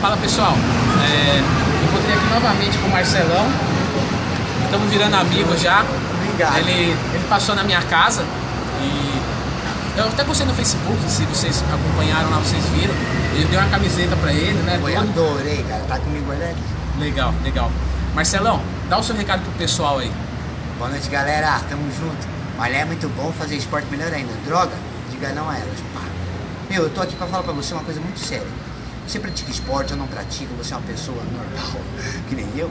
Fala pessoal, é, encontrei aqui novamente com o Marcelão. Estamos virando amigos já. Obrigado. Ele, ele passou na minha casa e eu até postei no Facebook, se vocês acompanharam lá, vocês viram. Ele deu uma camiseta pra ele, né? Eu adorei, cara. Tá comigo olha ali. Legal, legal. Marcelão, dá o seu recado pro pessoal aí. Boa noite, galera. Tamo junto. Olha, é muito bom fazer esporte melhor ainda. Droga, diga não a elas. Pá. Meu, eu tô aqui pra falar pra você uma coisa muito séria. Você pratica esporte ou não pratica, você é uma pessoa normal, que nem eu,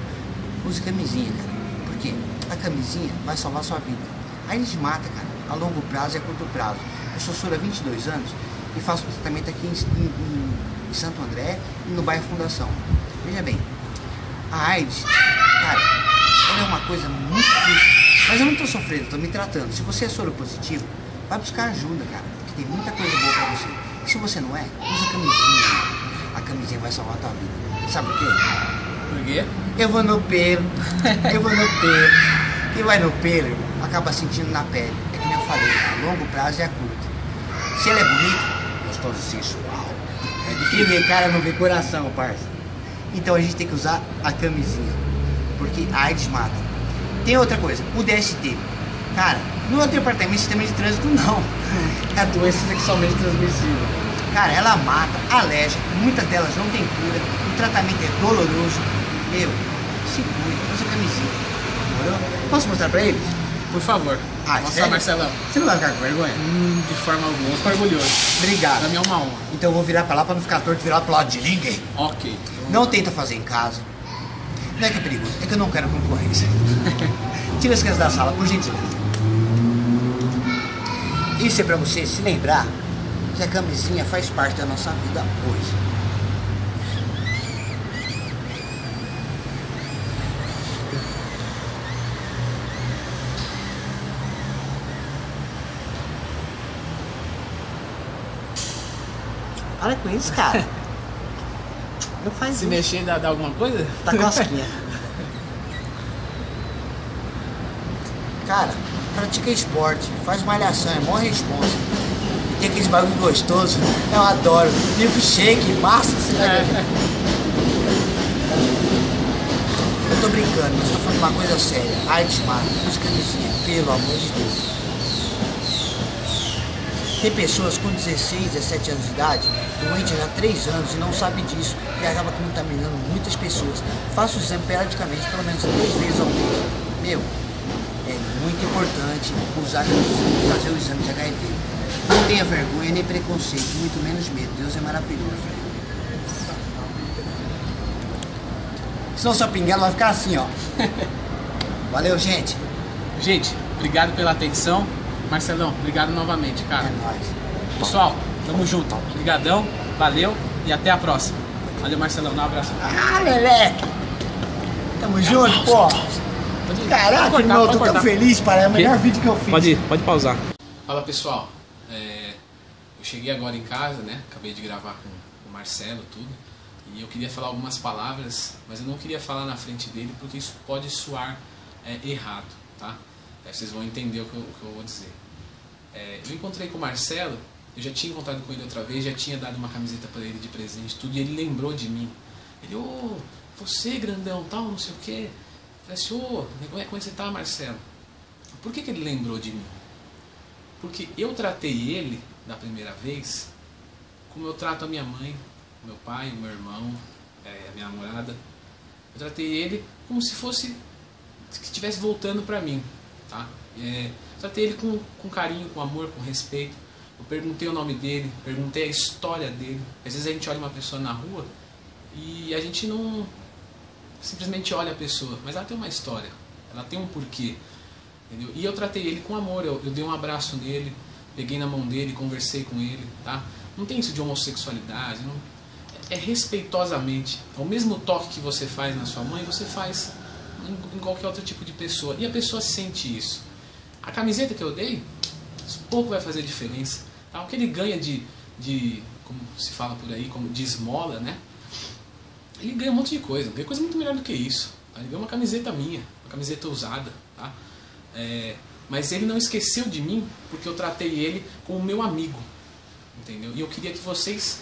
use camisinha, cara. Por quê? A camisinha vai salvar sua vida. Aí eles matam, cara, a longo prazo e a curto prazo. Eu sou soro há 22 anos e faço tratamento aqui em, em, em Santo André e no bairro Fundação. Veja bem, a AIDS, cara, ela é uma coisa muito difícil. Mas eu não tô sofrendo, tô me tratando. Se você é soro positivo, vai buscar ajuda, cara, porque tem muita coisa boa pra você. E se você não é, usa camisinha. A camisinha vai salvar a tua vida. Sabe por quê? Por quê? Eu vou no pelo, eu vou no pelo. Quem vai no pelo, acaba sentindo na pele. É que nem eu falei, a longo prazo e a curto. Se ela é bonita, gostosa e sensual. É difícil ver cara, não vê coração, parça. Então a gente tem que usar a camisinha. Porque a AIDS mata. Tem outra coisa, o DST. Cara, não é o departamento de sistema de trânsito, não. É a doença sexualmente transmissível. Cara, ela mata, aleja, muitas delas não tem cura, o tratamento é doloroso. Meu, se cuida, usa camisinha. Demorou? Posso mostrar pra eles? Por favor. Ah, Mostra, sério? Marcelão. Você não vai ficar com vergonha? Hum, de forma alguma. Eu fico orgulhoso. Pra Obrigado. mim é uma honra. Então eu vou virar pra lá pra não ficar torto virar pro lado de ninguém. Ok. Não tenta fazer em casa. Não é que é perigoso, é que eu não quero concorrência. Tira as crianças da sala, por gentileza. Isso é pra você se lembrar que a camisinha faz parte da nossa vida hoje. Para com isso, cara. Não faz Se isso. mexer dá, dá alguma coisa? Tá cosquinha. Cara, pratica esporte, faz malhação, é mó responsa. Tem aqueles bagulho gostoso, eu adoro. Milkshake, massa, você vai ver. Eu tô brincando, mas tô falando uma coisa séria. Arte mata, use camisinha, pelo amor de Deus. Tem pessoas com 16, 17 anos de idade, doente há 3 anos e não sabe disso e acaba contaminando muitas pessoas. Faça o exame periodicamente, pelo menos 3 vezes ao mês. Meu, é muito importante usar fazer o exame de HIV. Não tenha vergonha nem preconceito, muito menos medo. Deus é maravilhoso. Senão sua pinguela vai ficar assim, ó. Valeu, gente. Gente, obrigado pela atenção. Marcelão, obrigado novamente, cara. É nóis. Pessoal, tamo junto. Obrigadão, valeu e até a próxima. Valeu, Marcelão. Dá um abraço. Ah, Leleque! Tamo junto, pô! Caraca, Pode cortar, irmão, tô tão cortar. feliz, para É o melhor vídeo que eu fiz. Pode ir, pode pausar. Fala pessoal, É, eu cheguei agora em casa, né? Acabei de gravar com o Marcelo tudo. E eu queria falar algumas palavras, mas eu não queria falar na frente dele porque isso pode soar é, errado, tá? Aí vocês vão entender o que eu, o que eu vou dizer. É, eu encontrei com o Marcelo, eu já tinha encontrado com ele outra vez, já tinha dado uma camiseta para ele de presente, tudo, e ele lembrou de mim. Ele, ô, você grandão, tal, não sei o quê. Eu falei assim, ô, é como é que você tá, Marcelo? Por que, que ele lembrou de mim? Porque eu tratei ele, da primeira vez, como eu trato a minha mãe, meu pai, meu irmão, é, a minha namorada. Eu tratei ele como se fosse que estivesse voltando pra mim, tá? É, tratei ele com, com carinho, com amor, com respeito. Eu perguntei o nome dele, perguntei a história dele. Às vezes a gente olha uma pessoa na rua e a gente não simplesmente olha a pessoa, mas ela tem uma história, ela tem um porquê. Entendeu? E eu tratei ele com amor, eu, eu dei um abraço nele, peguei na mão dele, conversei com ele, tá? Não tem isso de homossexualidade, não, é respeitosamente. É o mesmo toque que você faz na sua mãe, você faz em, qualquer outro tipo de pessoa. E a pessoa sente isso. A camiseta que eu dei, pouco vai fazer diferença. Tá? O que ele ganha de, de, como se fala por aí, como de esmola, né? Ele ganha um monte de coisa, ganha coisa muito melhor do que isso. Tá? Ele ganha uma camiseta minha, uma camiseta usada, tá? É, mas ele não esqueceu de mim porque eu tratei ele como meu amigo, entendeu? E eu queria que vocês,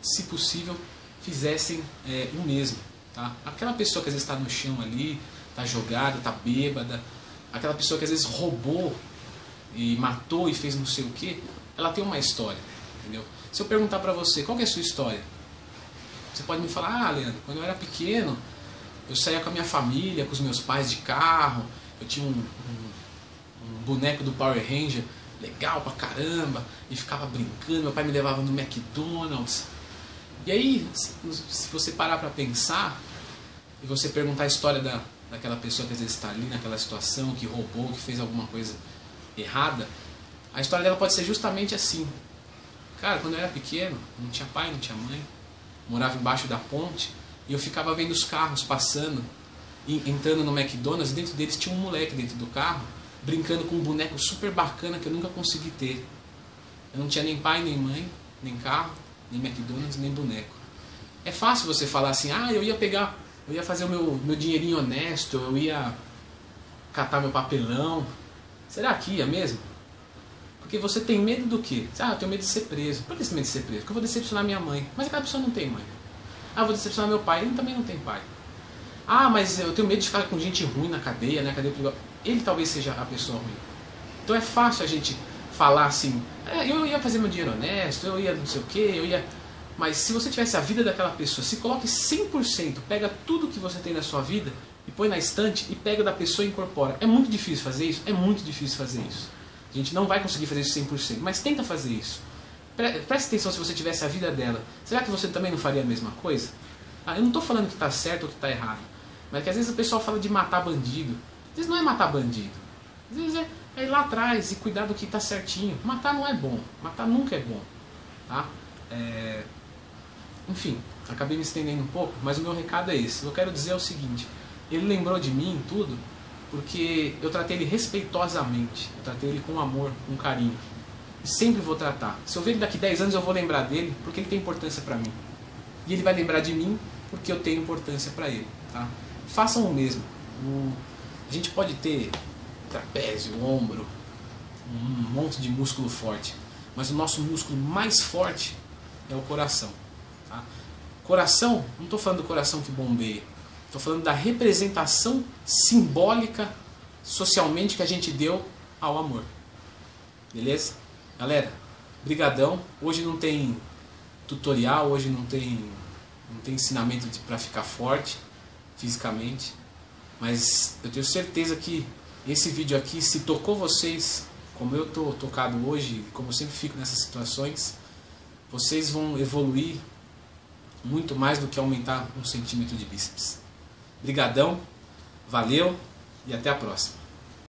se possível, fizessem é, o mesmo. Tá? Aquela pessoa que às vezes está no chão ali, está jogada, está bêbada, aquela pessoa que às vezes roubou e matou e fez não sei o que, ela tem uma história. Entendeu? Se eu perguntar para você, qual é a sua história? Você pode me falar, ah, Leandro, quando eu era pequeno, eu saía com a minha família, com os meus pais de carro, eu tinha um, um, um boneco do Power Ranger legal pra caramba, e ficava brincando, meu pai me levava no McDonald's. E aí, se você parar para pensar, e você perguntar a história da, daquela pessoa que às vezes está ali naquela situação, que roubou, que fez alguma coisa errada, a história dela pode ser justamente assim. Cara, quando eu era pequeno, não tinha pai, não tinha mãe, morava embaixo da ponte e eu ficava vendo os carros passando, entrando no McDonald's, dentro deles tinha um moleque dentro do carro, brincando com um boneco super bacana que eu nunca consegui ter. Eu não tinha nem pai, nem mãe, nem carro, nem McDonald's, nem boneco. É fácil você falar assim, ah, eu ia pegar, eu ia fazer o meu, meu dinheirinho honesto, eu ia catar meu papelão. Será que ia mesmo? Porque você tem medo do quê? Ah, eu tenho medo de ser preso. Por que você tem medo de ser preso? Porque eu vou decepcionar minha mãe. Mas aquela pessoa não tem mãe. Ah, eu vou decepcionar meu pai. Ele também não tem pai. Ah, mas eu tenho medo de ficar com gente ruim na cadeia, né? Cadeia Ele talvez seja a pessoa ruim. Então é fácil a gente falar assim, é, eu ia fazer meu dinheiro honesto, eu ia não sei o que, eu ia... Mas se você tivesse a vida daquela pessoa, se coloque 100%, pega tudo que você tem na sua vida e põe na estante e pega da pessoa e incorpora. É muito difícil fazer isso? É muito difícil fazer isso. A gente não vai conseguir fazer isso 100%, mas tenta fazer isso. Preste atenção se você tivesse a vida dela. Será que você também não faria a mesma coisa? Ah, eu não estou falando que está certo ou que está errado. Mas que às vezes o pessoal fala de matar bandido. Às vezes não é matar bandido. Às vezes é, é ir lá atrás e cuidar do que está certinho. Matar não é bom. Matar nunca é bom. Tá? É... Enfim, acabei me estendendo um pouco, mas o meu recado é esse. Eu quero dizer o seguinte. Ele lembrou de mim tudo porque eu tratei ele respeitosamente, eu tratei ele com amor, com carinho. E sempre vou tratar. Se eu ver ele daqui 10 anos, eu vou lembrar dele porque ele tem importância para mim. E ele vai lembrar de mim porque eu tenho importância para ele. Tá? Façam o mesmo. O... A gente pode ter trapézio, ombro, um monte de músculo forte, mas o nosso músculo mais forte é o coração. Tá? Coração, não estou falando do coração que bombeia, Estou falando da representação simbólica socialmente que a gente deu ao amor. Beleza? Galera, brigadão. Hoje não tem tutorial, hoje não tem não tem ensinamento para ficar forte fisicamente, mas eu tenho certeza que esse vídeo aqui se tocou vocês, como eu tô tocado hoje, como eu sempre fico nessas situações, vocês vão evoluir muito mais do que aumentar um centímetro de bíceps. Brigadão, valeu e até a próxima.